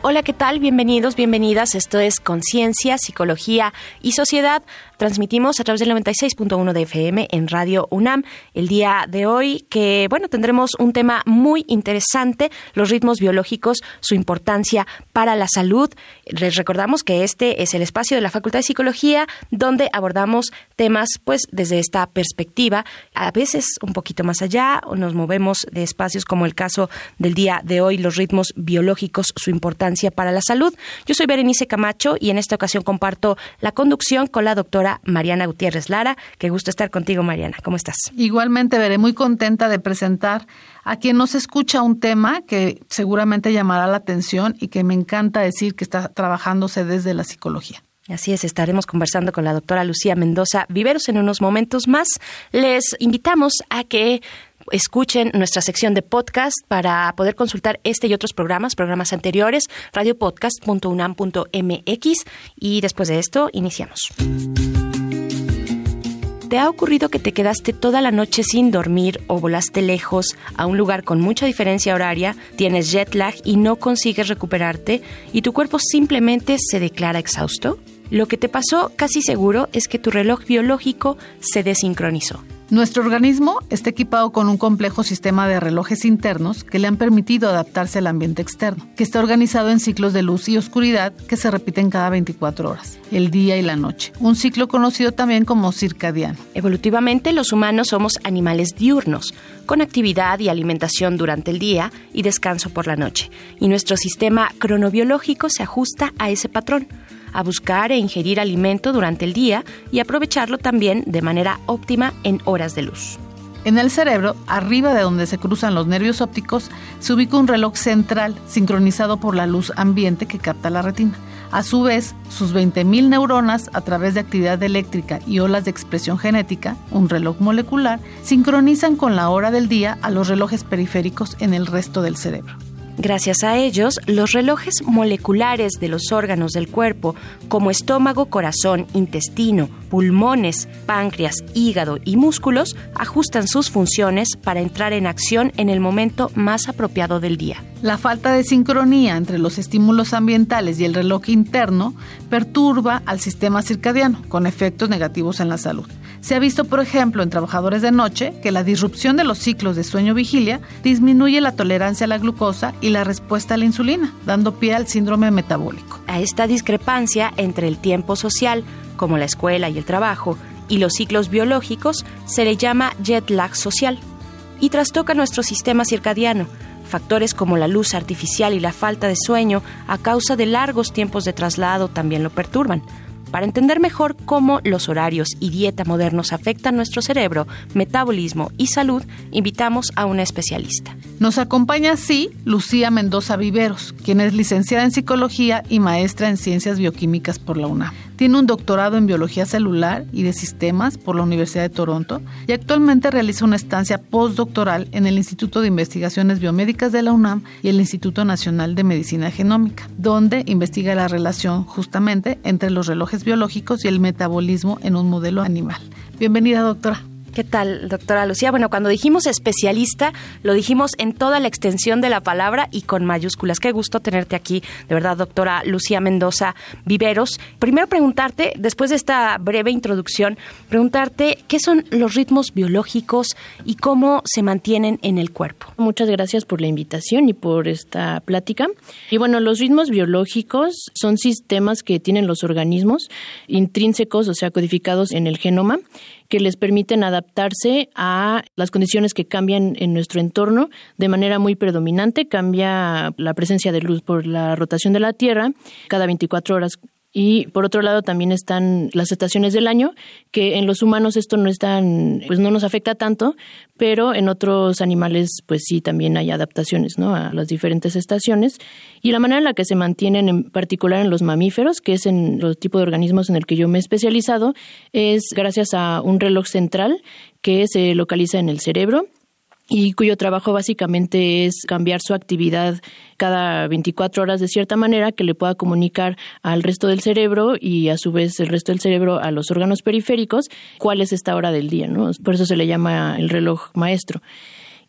Hola, ¿qué tal? Bienvenidos, bienvenidas. Esto es Conciencia, Psicología y Sociedad. Transmitimos a través del 96.1 de FM en Radio UNAM el día de hoy que, bueno, tendremos un tema muy interesante, los ritmos biológicos, su importancia para la salud. Les recordamos que este es el espacio de la Facultad de Psicología donde abordamos temas pues desde esta perspectiva, a veces un poquito más allá, o nos movemos de espacios como el caso del día de hoy, los ritmos biológicos, su importancia para la salud. Yo soy Berenice Camacho y en esta ocasión comparto la conducción con la doctora Mariana Gutiérrez Lara. Qué gusto estar contigo, Mariana. ¿Cómo estás? Igualmente, veré muy contenta de presentar a quien nos escucha un tema que seguramente llamará la atención y que me encanta decir que está trabajándose desde la psicología. Así es, estaremos conversando con la doctora Lucía Mendoza Viveros en unos momentos más. Les invitamos a que escuchen nuestra sección de podcast para poder consultar este y otros programas, programas anteriores, radiopodcast.unam.mx y después de esto iniciamos. ¿Te ha ocurrido que te quedaste toda la noche sin dormir o volaste lejos a un lugar con mucha diferencia horaria, tienes jet lag y no consigues recuperarte y tu cuerpo simplemente se declara exhausto? Lo que te pasó casi seguro es que tu reloj biológico se desincronizó. Nuestro organismo está equipado con un complejo sistema de relojes internos que le han permitido adaptarse al ambiente externo, que está organizado en ciclos de luz y oscuridad que se repiten cada 24 horas, el día y la noche, un ciclo conocido también como circadiano. Evolutivamente los humanos somos animales diurnos, con actividad y alimentación durante el día y descanso por la noche, y nuestro sistema cronobiológico se ajusta a ese patrón a buscar e ingerir alimento durante el día y aprovecharlo también de manera óptima en horas de luz. En el cerebro, arriba de donde se cruzan los nervios ópticos, se ubica un reloj central sincronizado por la luz ambiente que capta la retina. A su vez, sus 20.000 neuronas, a través de actividad eléctrica y olas de expresión genética, un reloj molecular, sincronizan con la hora del día a los relojes periféricos en el resto del cerebro. Gracias a ellos, los relojes moleculares de los órganos del cuerpo, como estómago, corazón, intestino, pulmones, páncreas, hígado y músculos, ajustan sus funciones para entrar en acción en el momento más apropiado del día. La falta de sincronía entre los estímulos ambientales y el reloj interno perturba al sistema circadiano, con efectos negativos en la salud. Se ha visto, por ejemplo, en trabajadores de noche que la disrupción de los ciclos de sueño-vigilia disminuye la tolerancia a la glucosa y la respuesta a la insulina, dando pie al síndrome metabólico. A esta discrepancia entre el tiempo social, como la escuela y el trabajo, y los ciclos biológicos se le llama jet lag social y trastoca nuestro sistema circadiano. Factores como la luz artificial y la falta de sueño a causa de largos tiempos de traslado también lo perturban. Para entender mejor cómo los horarios y dieta modernos afectan nuestro cerebro, metabolismo y salud, invitamos a una especialista. Nos acompaña así Lucía Mendoza Viveros, quien es licenciada en psicología y maestra en ciencias bioquímicas por la UNAM. Tiene un doctorado en biología celular y de sistemas por la Universidad de Toronto y actualmente realiza una estancia postdoctoral en el Instituto de Investigaciones Biomédicas de la UNAM y el Instituto Nacional de Medicina Genómica, donde investiga la relación justamente entre los relojes biológicos y el metabolismo en un modelo animal. Bienvenida, doctora. ¿Qué tal, doctora Lucía? Bueno, cuando dijimos especialista, lo dijimos en toda la extensión de la palabra y con mayúsculas. Qué gusto tenerte aquí, de verdad, doctora Lucía Mendoza Viveros. Primero preguntarte, después de esta breve introducción, preguntarte qué son los ritmos biológicos y cómo se mantienen en el cuerpo. Muchas gracias por la invitación y por esta plática. Y bueno, los ritmos biológicos son sistemas que tienen los organismos intrínsecos, o sea, codificados en el genoma que les permiten adaptarse a las condiciones que cambian en nuestro entorno de manera muy predominante. Cambia la presencia de luz por la rotación de la Tierra. Cada 24 horas Y por otro lado también están las estaciones del año, que en los humanos esto no es pues no nos afecta tanto, pero en otros animales pues sí también hay adaptaciones, ¿no? A las diferentes estaciones. Y la manera en la que se mantienen en particular en los mamíferos, que es en los tipos de organismos en el que yo me he especializado, es gracias a un reloj central que se localiza en el cerebro y cuyo trabajo básicamente es cambiar su actividad cada 24 horas de cierta manera que le pueda comunicar al resto del cerebro y a su vez el resto del cerebro a los órganos periféricos cuál es esta hora del día, ¿no? Por eso se le llama el reloj maestro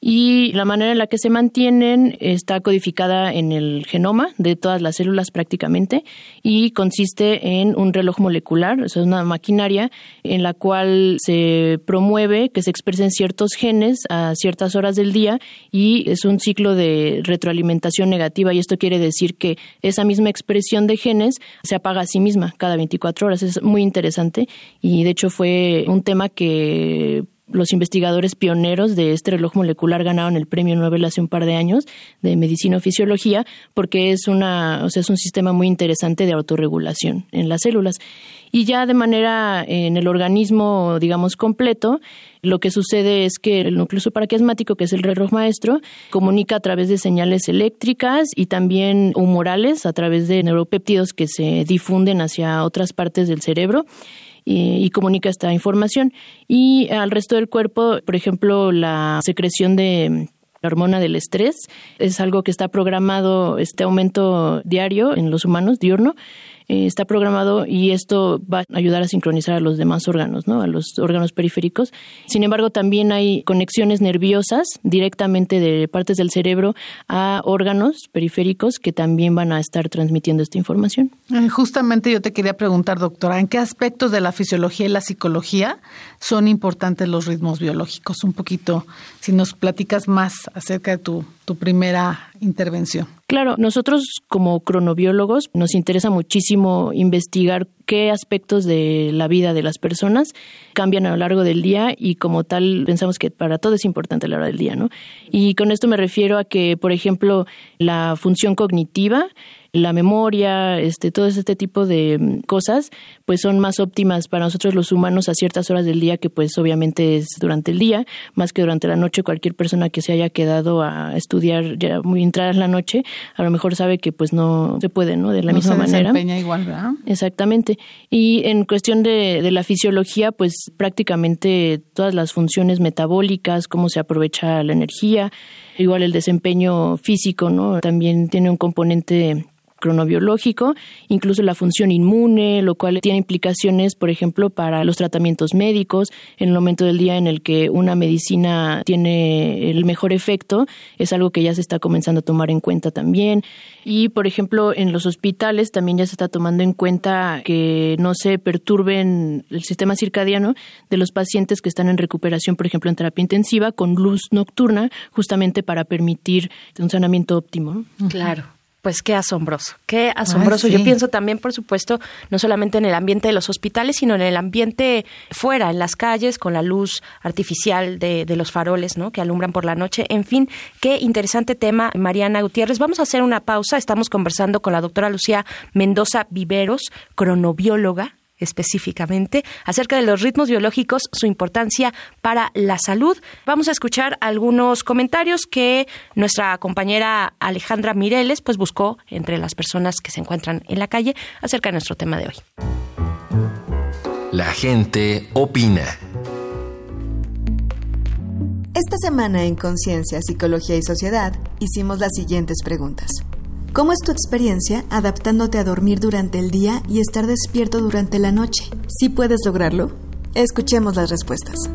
y la manera en la que se mantienen está codificada en el genoma de todas las células prácticamente y consiste en un reloj molecular, es una maquinaria en la cual se promueve que se expresen ciertos genes a ciertas horas del día y es un ciclo de retroalimentación negativa y esto quiere decir que esa misma expresión de genes se apaga a sí misma cada 24 horas. Es muy interesante y de hecho fue un tema que los investigadores pioneros de este reloj molecular ganaron el premio Nobel hace un par de años de medicina o fisiología porque es una, o sea, es un sistema muy interesante de autorregulación en las células. Y ya de manera en el organismo, digamos, completo, lo que sucede es que el núcleo supraquiasmático, que es el reloj maestro, comunica a través de señales eléctricas y también humorales a través de neuropéptidos que se difunden hacia otras partes del cerebro y, comunica esta información. Y al resto del cuerpo, por ejemplo, la secreción de la hormona del estrés es algo que está programado, este aumento diario en los humanos, diurno, eh, está programado y esto va a ayudar a sincronizar a los demás órganos, ¿no? a los órganos periféricos. Sin embargo, también hay conexiones nerviosas directamente de partes del cerebro a órganos periféricos que también van a estar transmitiendo esta información. Eh, justamente yo te quería preguntar, doctora, ¿en qué aspectos de la fisiología y la psicología son importantes los ritmos biológicos? Un poquito, si nos platicas más acerca de tu, tu primera intervención. Claro, nosotros como cronobiólogos nos interesa muchísimo investigar qué aspectos de la vida de las personas cambian a lo largo del día y como tal pensamos que para todo es importante la hora del día, ¿no? Y con esto me refiero a que, por ejemplo, la función cognitiva la memoria, este, todo este tipo de mm, cosas, pues son más óptimas para nosotros los humanos a ciertas horas del día que pues obviamente es durante el día, más que durante la noche. Cualquier persona que se haya quedado a estudiar ya muy entrada en la noche, a lo mejor sabe que pues no se puede, ¿no? De la misma se manera. igual, ¿verdad? Exactamente. Y en cuestión de, de la fisiología, pues prácticamente todas las funciones metabólicas, cómo se aprovecha la energía, igual el desempeño físico, ¿no? También tiene un componente cronobiológico, incluso la función inmune, lo cual tiene implicaciones, por ejemplo, para los tratamientos médicos. En el momento del día en el que una medicina tiene el mejor efecto, es algo que ya se está comenzando a tomar en cuenta también. Y, por ejemplo, en los hospitales también ya se está tomando en cuenta que no se perturben el sistema circadiano de los pacientes que están en recuperación, por ejemplo, en terapia intensiva, con luz nocturna, justamente para permitir un sanamiento óptimo. Claro. Pues qué asombroso, qué asombroso. Yo pienso también, por supuesto, no solamente en el ambiente de los hospitales, sino en el ambiente fuera, en las calles, con la luz artificial de, de, los faroles, ¿no? Que alumbran por la noche. En fin, qué interesante tema, Mariana Gutiérrez. Vamos a hacer una pausa. Estamos conversando con la doctora Lucía Mendoza Viveros, cronobióloga, específicamente acerca de los ritmos biológicos, su importancia para la salud. Vamos a escuchar algunos comentarios que nuestra compañera Alejandra Mireles pues buscó entre las personas que se encuentran en la calle acerca de nuestro tema de hoy. La gente opina. Esta semana en Conciencia, Psicología y Sociedad hicimos las siguientes preguntas. ¿Cómo es tu experiencia adaptándote a dormir durante el día y estar despierto durante la noche? ¿Sí puedes lograrlo? Escuchemos las respuestas.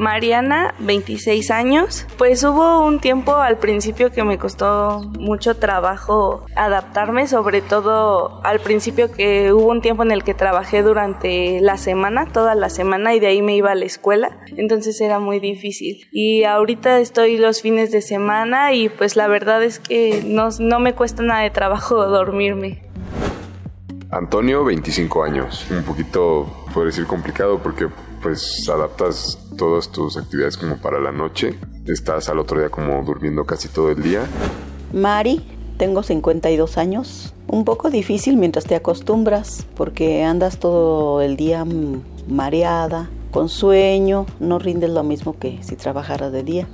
Mariana, 26 años. Pues hubo un tiempo al principio que me costó mucho trabajo adaptarme, sobre todo al principio que hubo un tiempo en el que trabajé durante la semana, toda la semana, y de ahí me iba a la escuela. Entonces era muy difícil. Y ahorita estoy los fines de semana y pues la verdad es que no, no me cuesta nada de trabajo dormirme. Antonio, 25 años. Un poquito, puedo decir, complicado porque pues adaptas todas tus actividades como para la noche. Estás al otro día como durmiendo casi todo el día. Mari, Tengo 52 años. Un poco difícil mientras te acostumbras porque andas todo el día mareada, con sueño, no rindes lo mismo que si trabajaras de día.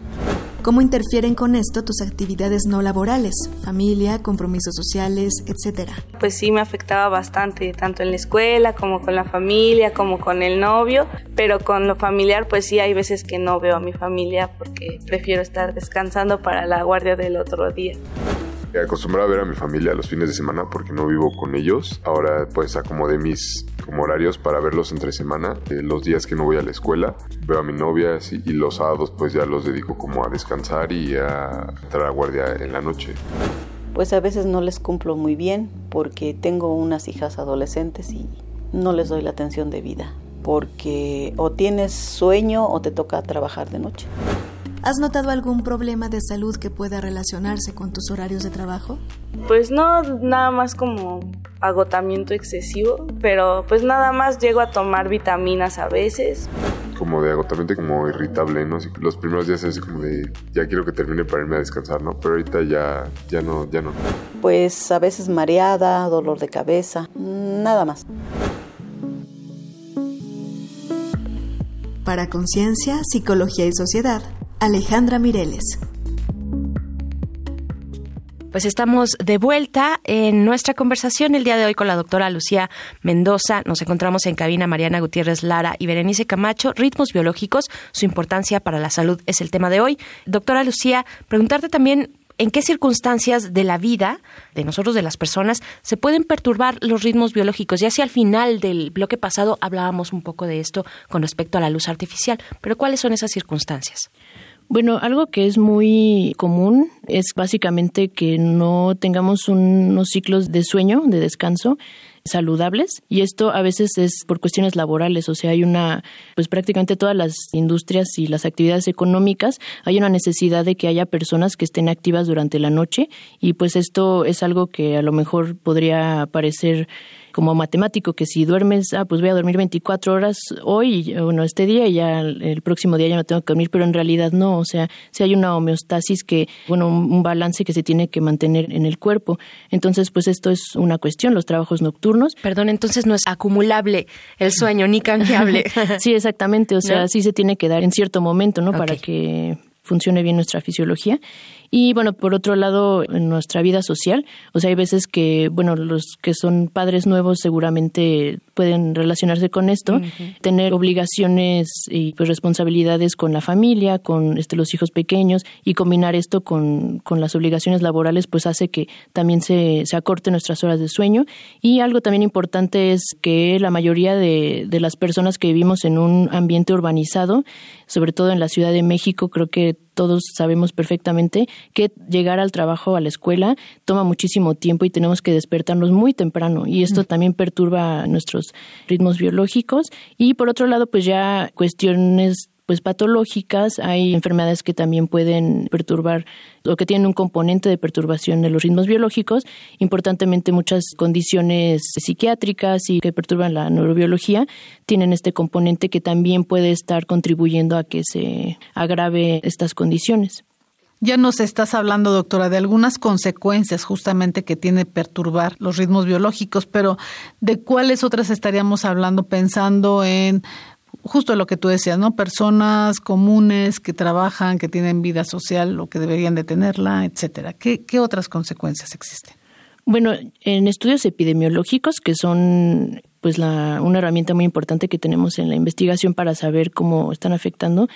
¿Cómo interfieren con esto tus actividades no laborales, familia, compromisos sociales, etcétera? Pues sí me afectaba bastante, tanto en la escuela como con la familia, como con el novio, pero con lo familiar pues sí hay veces que no veo a mi familia porque prefiero estar descansando para la guardia del otro día acostumbrado a ver a mi familia los fines de semana porque no vivo con ellos. Ahora pues acomodé mis horarios para verlos entre semana. Eh, los días que no voy a la escuela veo a mi novia y los sábados pues ya los dedico como a descansar y a estar a guardia en la noche. Pues a veces no les cumplo muy bien porque tengo unas hijas adolescentes y no les doy la atención de vida porque o tienes sueño o te toca trabajar de noche. ¿Has notado algún problema de salud que pueda relacionarse con tus horarios de trabajo? Pues no, nada más como agotamiento excesivo, pero pues nada más llego a tomar vitaminas a veces. Como de agotamiento como irritable, ¿no? Los primeros días es como de ya quiero que termine para irme a descansar, ¿no? Pero ahorita ya, ya no, ya no. Pues a veces mareada, dolor de cabeza, nada más. Para Conciencia, Psicología y Sociedad, Alejandra Mireles. Pues estamos de vuelta en nuestra conversación el día de hoy con la doctora Lucía Mendoza. Nos encontramos en cabina Mariana Gutiérrez Lara y Berenice Camacho. Ritmos biológicos, su importancia para la salud es el tema de hoy. Doctora Lucía, preguntarte también en qué circunstancias de la vida de nosotros, de las personas, se pueden perturbar los ritmos biológicos. Ya hacia al final del bloque pasado hablábamos un poco de esto con respecto a la luz artificial, pero ¿cuáles son esas circunstancias? Bueno, algo que es muy común es básicamente que no tengamos unos ciclos de sueño, de descanso saludables y esto a veces es por cuestiones laborales, o sea, hay una pues prácticamente todas las industrias y las actividades económicas hay una necesidad de que haya personas que estén activas durante la noche y pues esto es algo que a lo mejor podría parecer como matemático, que si duermes, ah, pues voy a dormir 24 horas hoy, bueno, este día y ya el próximo día ya no tengo que dormir, pero en realidad no, o sea, si hay una homeostasis que, bueno, un balance que se tiene que mantener en el cuerpo. Entonces, pues esto es una cuestión, los trabajos nocturnos. Perdón, entonces no es acumulable el sueño ni canjeable. sí, exactamente, o sea, sí se tiene que dar en cierto momento, ¿no? Para que funcione bien nuestra fisiología. Y bueno, por otro lado, en nuestra vida social, o sea, hay veces que, bueno, los que son padres nuevos seguramente pueden relacionarse con esto, tener obligaciones y pues responsabilidades con la familia, con este, los hijos pequeños y combinar esto con, con las obligaciones laborales, pues hace que también se, se acorte nuestras horas de sueño. Y algo también importante es que la mayoría de, de las personas que vivimos en un ambiente urbanizado, sobre todo en la Ciudad de México, creo que todos sabemos perfectamente que llegar al trabajo, a la escuela, toma muchísimo tiempo y tenemos que despertarnos muy temprano. Y esto también perturba nuestros ritmos biológicos. Y por otro lado pues ya cuestiones pues patológicas, hay enfermedades que también pueden perturbar o que tienen un componente de perturbación de los ritmos biológicos, importantemente muchas condiciones psiquiátricas y que perturban la neurobiología tienen este componente que también puede estar contribuyendo a que se agrave estas condiciones. Ya nos estás hablando, doctora, de algunas consecuencias justamente que tiene perturbar los ritmos biológicos, pero ¿de cuáles otras estaríamos hablando pensando en justo lo que tú decías, ¿no? Personas comunes que trabajan, que tienen vida social o que deberían de tenerla, etcétera. ¿Qué, qué otras consecuencias existen? Bueno, en estudios epidemiológicos, que son pues la, una herramienta muy importante que tenemos en la investigación para saber cómo están afectando,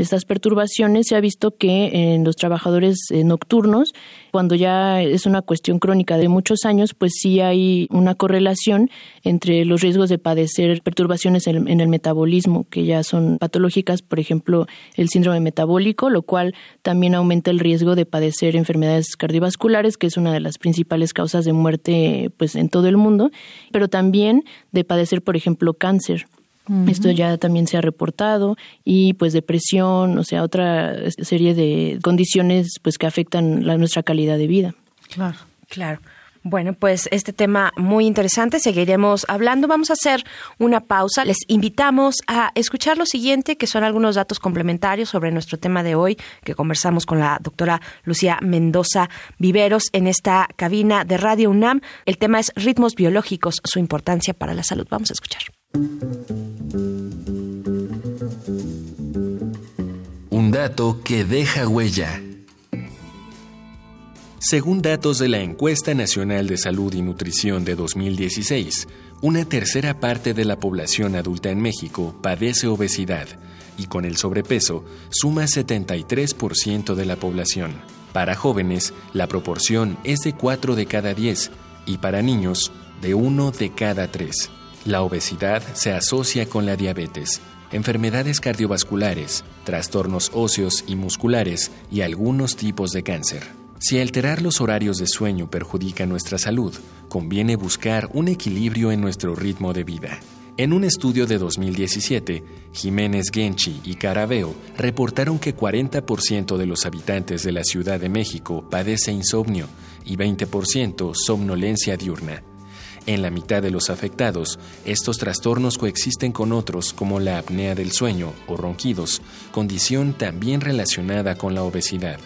estas perturbaciones se ha visto que en los trabajadores eh, nocturnos, cuando ya es una cuestión crónica de muchos años, pues sí hay una correlación entre los riesgos de padecer perturbaciones en, el metabolismo, que ya son patológicas, por ejemplo, el síndrome metabólico, lo cual también aumenta el riesgo de padecer enfermedades cardiovasculares, que es una de las principales causas de muerte pues en todo el mundo, pero también de padecer, por ejemplo, cáncer. Esto ya también se ha reportado y pues depresión, o sea, otra serie de condiciones pues que afectan la, nuestra calidad de vida. Claro. Claro. Bueno, pues este tema muy interesante, seguiremos hablando. Vamos a hacer una pausa. Les invitamos a escuchar lo siguiente, que son algunos datos complementarios sobre nuestro tema de hoy, que conversamos con la doctora Lucía Mendoza Viveros en esta cabina de Radio UNAM. El tema es ritmos biológicos, su importancia para la salud. Vamos a escuchar. Un dato que deja huella. Según datos de la Encuesta Nacional de Salud y Nutrición de 2016, una tercera parte de la población adulta en México padece obesidad y con el sobrepeso suma 73% de la población. Para jóvenes, la proporción es de 4 de cada 10 y para niños, de 1 de cada 3. La obesidad se asocia con la diabetes, enfermedades cardiovasculares, trastornos óseos y musculares y algunos tipos de cáncer. Si alterar los horarios de sueño perjudica nuestra salud, conviene buscar un equilibrio en nuestro ritmo de vida. En un estudio de 2017, Jiménez Genchi y Carabeo reportaron que 40% de los habitantes de la Ciudad de México padece insomnio y 20% somnolencia diurna. En la mitad de los afectados, estos trastornos coexisten con otros como la apnea del sueño o ronquidos, condición también relacionada con la obesidad.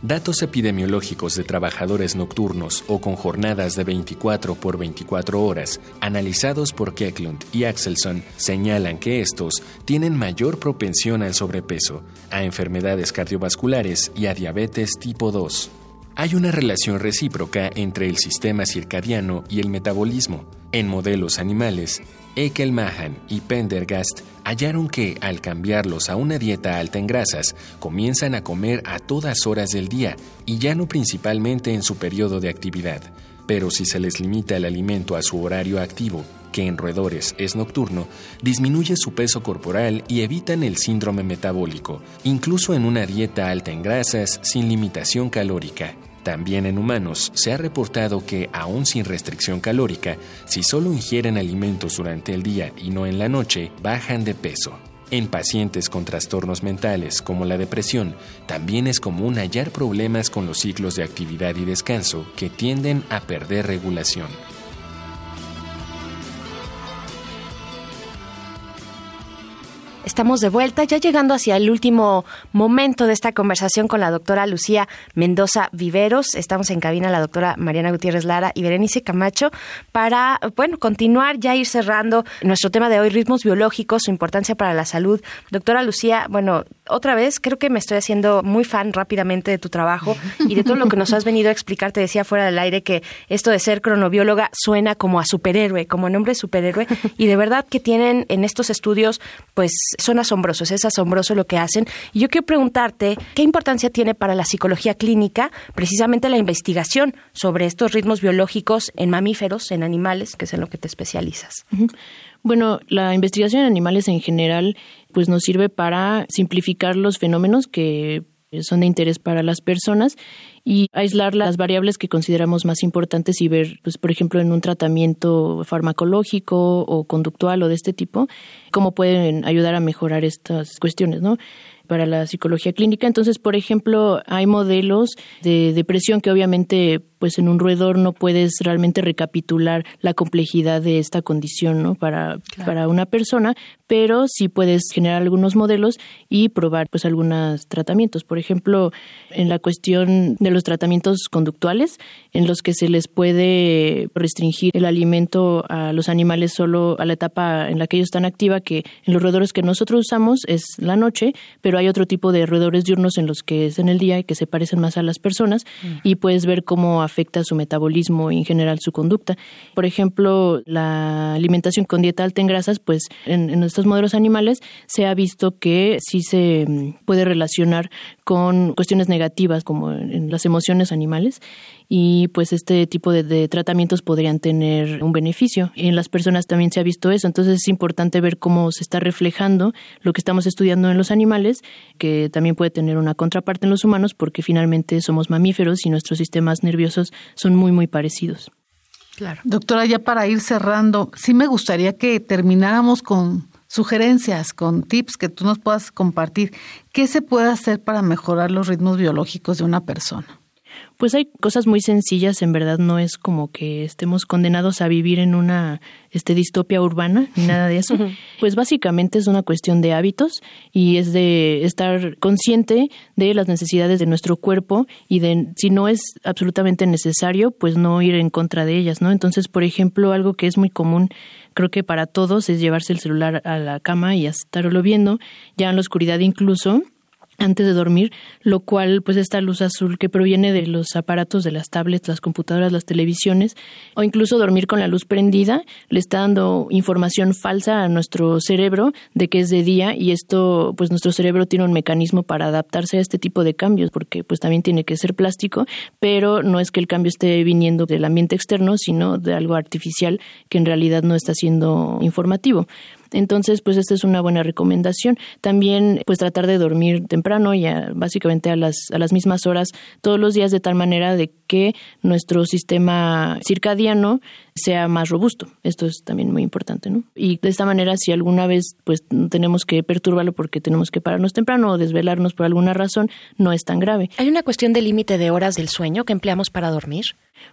Datos epidemiológicos de trabajadores nocturnos o con jornadas de 24 por 24 horas, analizados por Keklund y Axelson, señalan que estos tienen mayor propensión al sobrepeso, a enfermedades cardiovasculares y a diabetes tipo 2. Hay una relación recíproca entre el sistema circadiano y el metabolismo. En modelos animales, Ekelmahan y Pendergast hallaron que al cambiarlos a una dieta alta en grasas, comienzan a comer a todas horas del día y ya no principalmente en su periodo de actividad. Pero si se les limita el alimento a su horario activo, que en roedores es nocturno, disminuye su peso corporal y evitan el síndrome metabólico, incluso en una dieta alta en grasas sin limitación calórica. También en humanos se ha reportado que, aún sin restricción calórica, si solo ingieren alimentos durante el día y no en la noche, bajan de peso. En pacientes con trastornos mentales como la depresión, también es común hallar problemas con los ciclos de actividad y descanso que tienden a perder regulación. Estamos de vuelta, ya llegando hacia el último momento de esta conversación con la doctora Lucía Mendoza Viveros. Estamos en cabina la doctora Mariana Gutiérrez Lara y Berenice Camacho para, bueno, continuar, ya ir cerrando nuestro tema de hoy, ritmos biológicos, su importancia para la salud. Doctora Lucía, bueno, otra vez creo que me estoy haciendo muy fan rápidamente de tu trabajo y de todo lo que nos has venido a explicar. Te decía fuera del aire que esto de ser cronobióloga suena como a superhéroe, como nombre superhéroe, y de verdad que tienen en estos estudios, pues son asombrosos, es asombroso lo que hacen. Y yo quiero preguntarte, ¿qué importancia tiene para la psicología clínica precisamente la investigación sobre estos ritmos biológicos en mamíferos, en animales, que es en lo que te especializas? Bueno, la investigación en animales en general pues nos sirve para simplificar los fenómenos que son de interés para las personas y aislar las variables que consideramos más importantes y ver, pues, por ejemplo, en un tratamiento farmacológico o conductual o de este tipo, cómo pueden ayudar a mejorar estas cuestiones, ¿no? para la psicología clínica. Entonces, por ejemplo, hay modelos de depresión que obviamente pues en un roedor no puedes realmente recapitular la complejidad de esta condición ¿no? para, para una persona, pero sí puedes generar algunos modelos y probar pues algunos tratamientos. Por ejemplo, en la cuestión de los tratamientos conductuales, en los que se les puede restringir el alimento a los animales solo a la etapa en la que ellos están activa, que en los roedores que nosotros usamos es la noche, pero hay otro tipo de roedores diurnos en los que es en el día y que se parecen más a las personas mm. y puedes ver cómo afecta su metabolismo y en general su conducta. Por ejemplo, la alimentación con dieta alta en grasas, pues en, en estos modelos animales se ha visto que sí se mm, puede relacionar con cuestiones negativas como en las emociones animales y pues este tipo de, tratamientos podrían tener un beneficio. Y en las personas también se ha visto eso, entonces es importante ver cómo se está reflejando lo que estamos estudiando en los animales, que también puede tener una contraparte en los humanos porque finalmente somos mamíferos y nuestros sistemas nerviosos son muy muy parecidos. Claro. Doctora, ya para ir cerrando, sí me gustaría que termináramos con sugerencias, con tips que tú nos puedas compartir. ¿Qué se puede hacer para mejorar los ritmos biológicos de una persona? Pues hay cosas muy sencillas, en verdad no es como que estemos condenados a vivir en una este, distopia urbana ni nada de eso. Pues básicamente es una cuestión de hábitos y es de estar consciente de las necesidades de nuestro cuerpo y de si no es absolutamente necesario, pues no ir en contra de ellas, ¿no? Entonces, por ejemplo, algo que es muy común creo que para todos es llevarse el celular a la cama y estarlo viendo ya en la oscuridad incluso antes de dormir, lo cual pues esta luz azul que proviene de los aparatos de las tablets, las computadoras, las televisiones o incluso dormir con la luz prendida le está dando información falsa a nuestro cerebro de que es de día y esto pues nuestro cerebro tiene un mecanismo para adaptarse a este tipo de cambios porque pues también tiene que ser plástico, pero no es que el cambio esté viniendo del ambiente externo, sino de algo artificial que en realidad no está siendo informativo. Entonces, pues esta es una buena recomendación. También, pues tratar de dormir temprano, ya básicamente a las, a las mismas horas todos los días de tal manera de que nuestro sistema circadiano sea más robusto. Esto es también muy importante, ¿no? Y de esta manera, si alguna vez pues tenemos que perturbarlo porque tenemos que pararnos temprano o desvelarnos por alguna razón, no es tan grave. ¿Hay una cuestión de límite de horas del sueño que empleamos para dormir?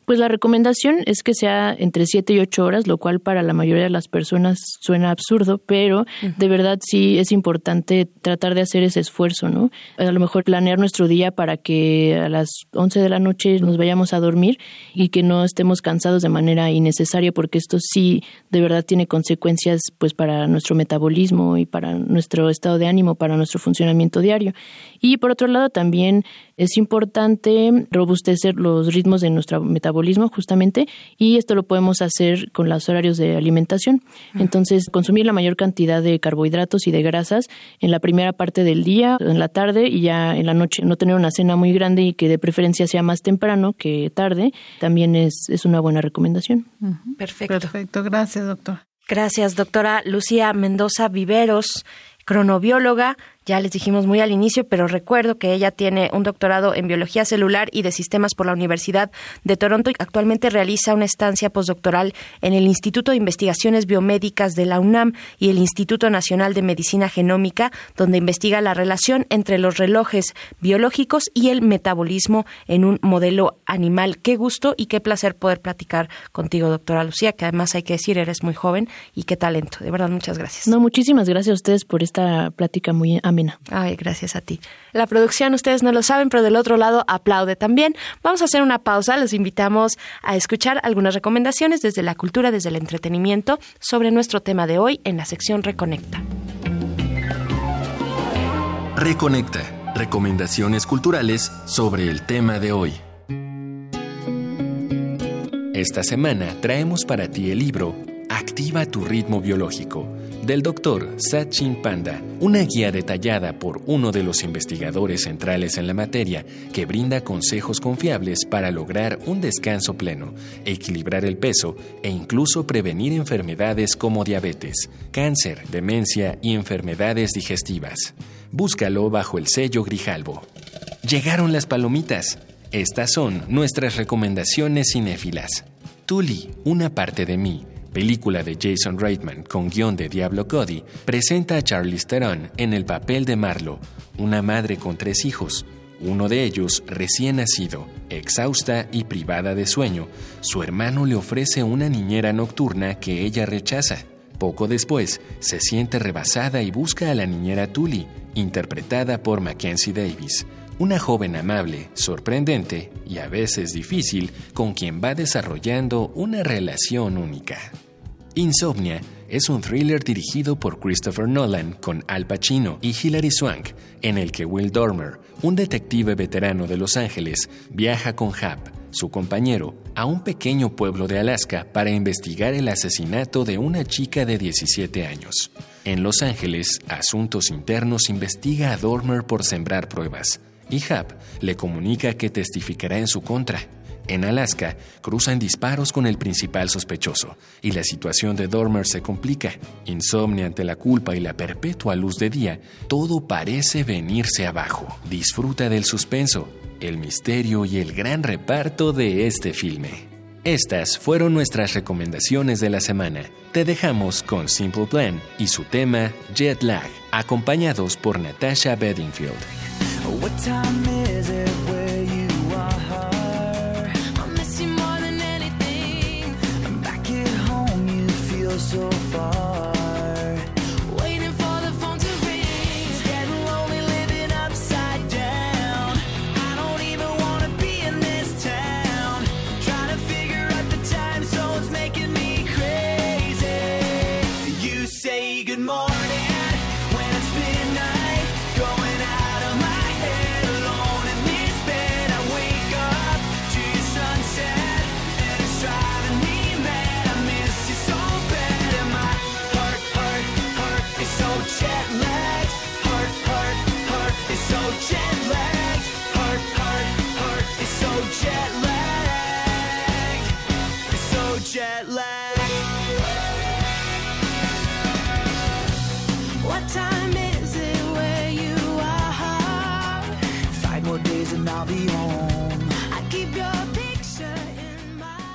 Pues la recomendación es que sea entre 7 y 8 horas, lo cual para la mayoría de las personas suena absurdo, pero de verdad sí es importante tratar de hacer ese esfuerzo, ¿no? A lo mejor planear nuestro día para que a las 11 de la noche nos vayamos a dormir y que no estemos cansados de manera innecesaria, porque esto sí de verdad tiene consecuencias pues para nuestro metabolismo y para nuestro estado de ánimo, para nuestro funcionamiento diario. Y por otro lado también es importante robustecer los ritmos de nuestro metabolismo justamente y esto lo podemos hacer con los horarios de alimentación. Entonces, consumir la mayor cantidad de carbohidratos y de grasas en la primera parte del día, en la tarde y ya en la noche. No tener una cena muy grande y que de preferencia sea más temprano que tarde, también es, es una buena recomendación. Perfecto. Perfecto, gracias, doctor. Gracias, doctora Lucía Mendoza Viveros, cronobióloga ya les dijimos muy al inicio, pero recuerdo que ella tiene un doctorado en biología celular y de sistemas por la Universidad de Toronto y actualmente realiza una estancia postdoctoral en el Instituto de Investigaciones Biomédicas de la UNAM y el Instituto Nacional de Medicina Genómica, donde investiga la relación entre los relojes biológicos y el metabolismo en un modelo animal. Qué gusto y qué placer poder platicar contigo, doctora Lucía, que además hay que decir, eres muy joven y qué talento. De verdad, muchas gracias. No, muchísimas gracias a ustedes por esta plática muy Ay, gracias a ti. La producción, ustedes no lo saben, pero del otro lado aplaude también. Vamos a hacer una pausa. Los invitamos a escuchar algunas recomendaciones desde la cultura, desde el entretenimiento, sobre nuestro tema de hoy en la sección Reconecta. Reconecta. Recomendaciones culturales sobre el tema de hoy. Esta semana traemos para ti el libro Activa tu ritmo biológico del doctor Sachin Panda, una guía detallada por uno de los investigadores centrales en la materia que brinda consejos confiables para lograr un descanso pleno, equilibrar el peso e incluso prevenir enfermedades como diabetes, cáncer, demencia y enfermedades digestivas. Búscalo bajo el sello Grijalbo. Llegaron las palomitas. Estas son nuestras recomendaciones cinéfilas. Tuli, una parte de mí película de Jason Reitman con guion de Diablo Cody, presenta a Charlize Theron en el papel de Marlo, una madre con tres hijos. Uno de ellos, recién nacido, exhausta y privada de sueño, su hermano le ofrece una niñera nocturna que ella rechaza. Poco después, se siente rebasada y busca a la niñera Tully, interpretada por Mackenzie Davis una joven amable, sorprendente y a veces difícil con quien va desarrollando una relación única. Insomnia es un thriller dirigido por Christopher Nolan con Al Pacino y Hilary Swank, en el que Will Dormer, un detective veterano de Los Ángeles, viaja con Hap, su compañero, a un pequeño pueblo de Alaska para investigar el asesinato de una chica de 17 años. En Los Ángeles, Asuntos Internos investiga a Dormer por sembrar pruebas, y Hap le comunica que testificará en su contra. En Alaska, cruzan disparos con el principal sospechoso y la situación de Dormer se complica. Insomnia ante la culpa y la perpetua luz de día, todo parece venirse abajo. Disfruta del suspenso, el misterio y el gran reparto de este filme. Estas fueron nuestras recomendaciones de la semana. Te dejamos con Simple Plan y su tema Jet Lag, acompañados por Natasha Bedingfield. What time is it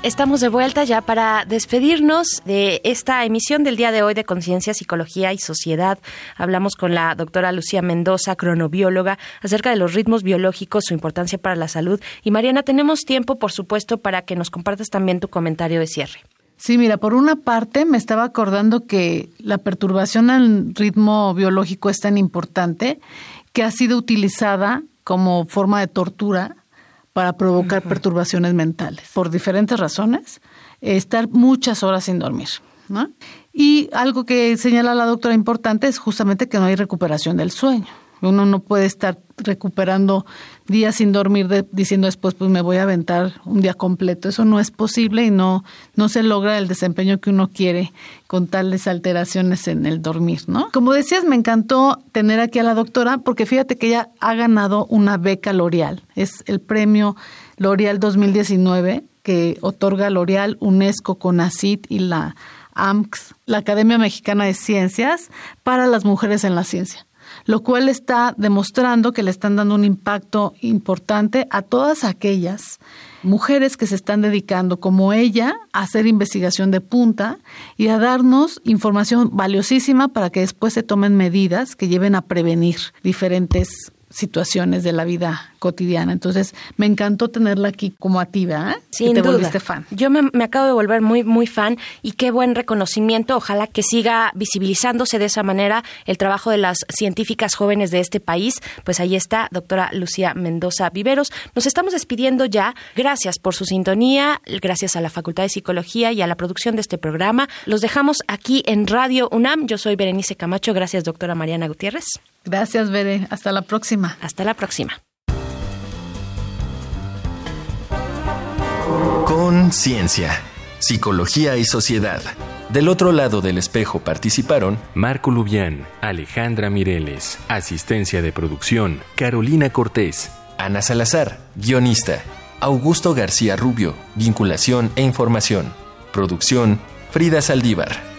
Estamos de vuelta ya para despedirnos de esta emisión del día de hoy de Conciencia, Psicología y Sociedad. Hablamos con la doctora Lucía Mendoza, cronobióloga, acerca de los ritmos biológicos, su importancia para la salud. Y Mariana, tenemos tiempo, por supuesto, para que nos compartas también tu comentario de cierre. Sí, mira, por una parte me estaba acordando que la perturbación al ritmo biológico es tan importante que ha sido utilizada como forma de tortura para provocar perturbaciones mentales por diferentes razones, estar muchas horas sin dormir. ¿no? Y algo que señala la doctora importante es justamente que no hay recuperación del sueño. Uno no puede estar recuperando días sin dormir de- diciendo después pues me voy a aventar un día completo. Eso no es posible y no, no se logra el desempeño que uno quiere con tales alteraciones en el dormir, ¿no? Como decías, me encantó tener aquí a la doctora porque fíjate que ella ha ganado una beca L'Oreal. Es el premio L'Oreal 2019 que otorga L'Oreal, UNESCO, CONACIT y la AMCS, la Academia Mexicana de Ciencias, para las mujeres en la ciencia lo cual está demostrando que le están dando un impacto importante a todas aquellas mujeres que se están dedicando, como ella, a hacer investigación de punta y a darnos información valiosísima para que después se tomen medidas que lleven a prevenir diferentes situaciones de la vida cotidiana. Entonces, me encantó tenerla aquí como activa, ¿eh? Sin que te duda. volviste fan. Yo me, me acabo de volver muy, muy fan y qué buen reconocimiento. Ojalá que siga visibilizándose de esa manera el trabajo de las científicas jóvenes de este país. Pues ahí está, doctora Lucía Mendoza Viveros. Nos estamos despidiendo ya. Gracias por su sintonía, gracias a la Facultad de Psicología y a la producción de este programa. Los dejamos aquí en Radio UNAM. Yo soy Berenice Camacho. Gracias, doctora Mariana Gutiérrez. Gracias, Bere. Hasta la próxima. Hasta la próxima. Conciencia, psicología y sociedad. Del otro lado del espejo participaron Marco Lubián, Alejandra Mireles, asistencia de producción, Carolina Cortés, Ana Salazar, guionista, Augusto García Rubio, vinculación e información, producción, Frida Saldívar.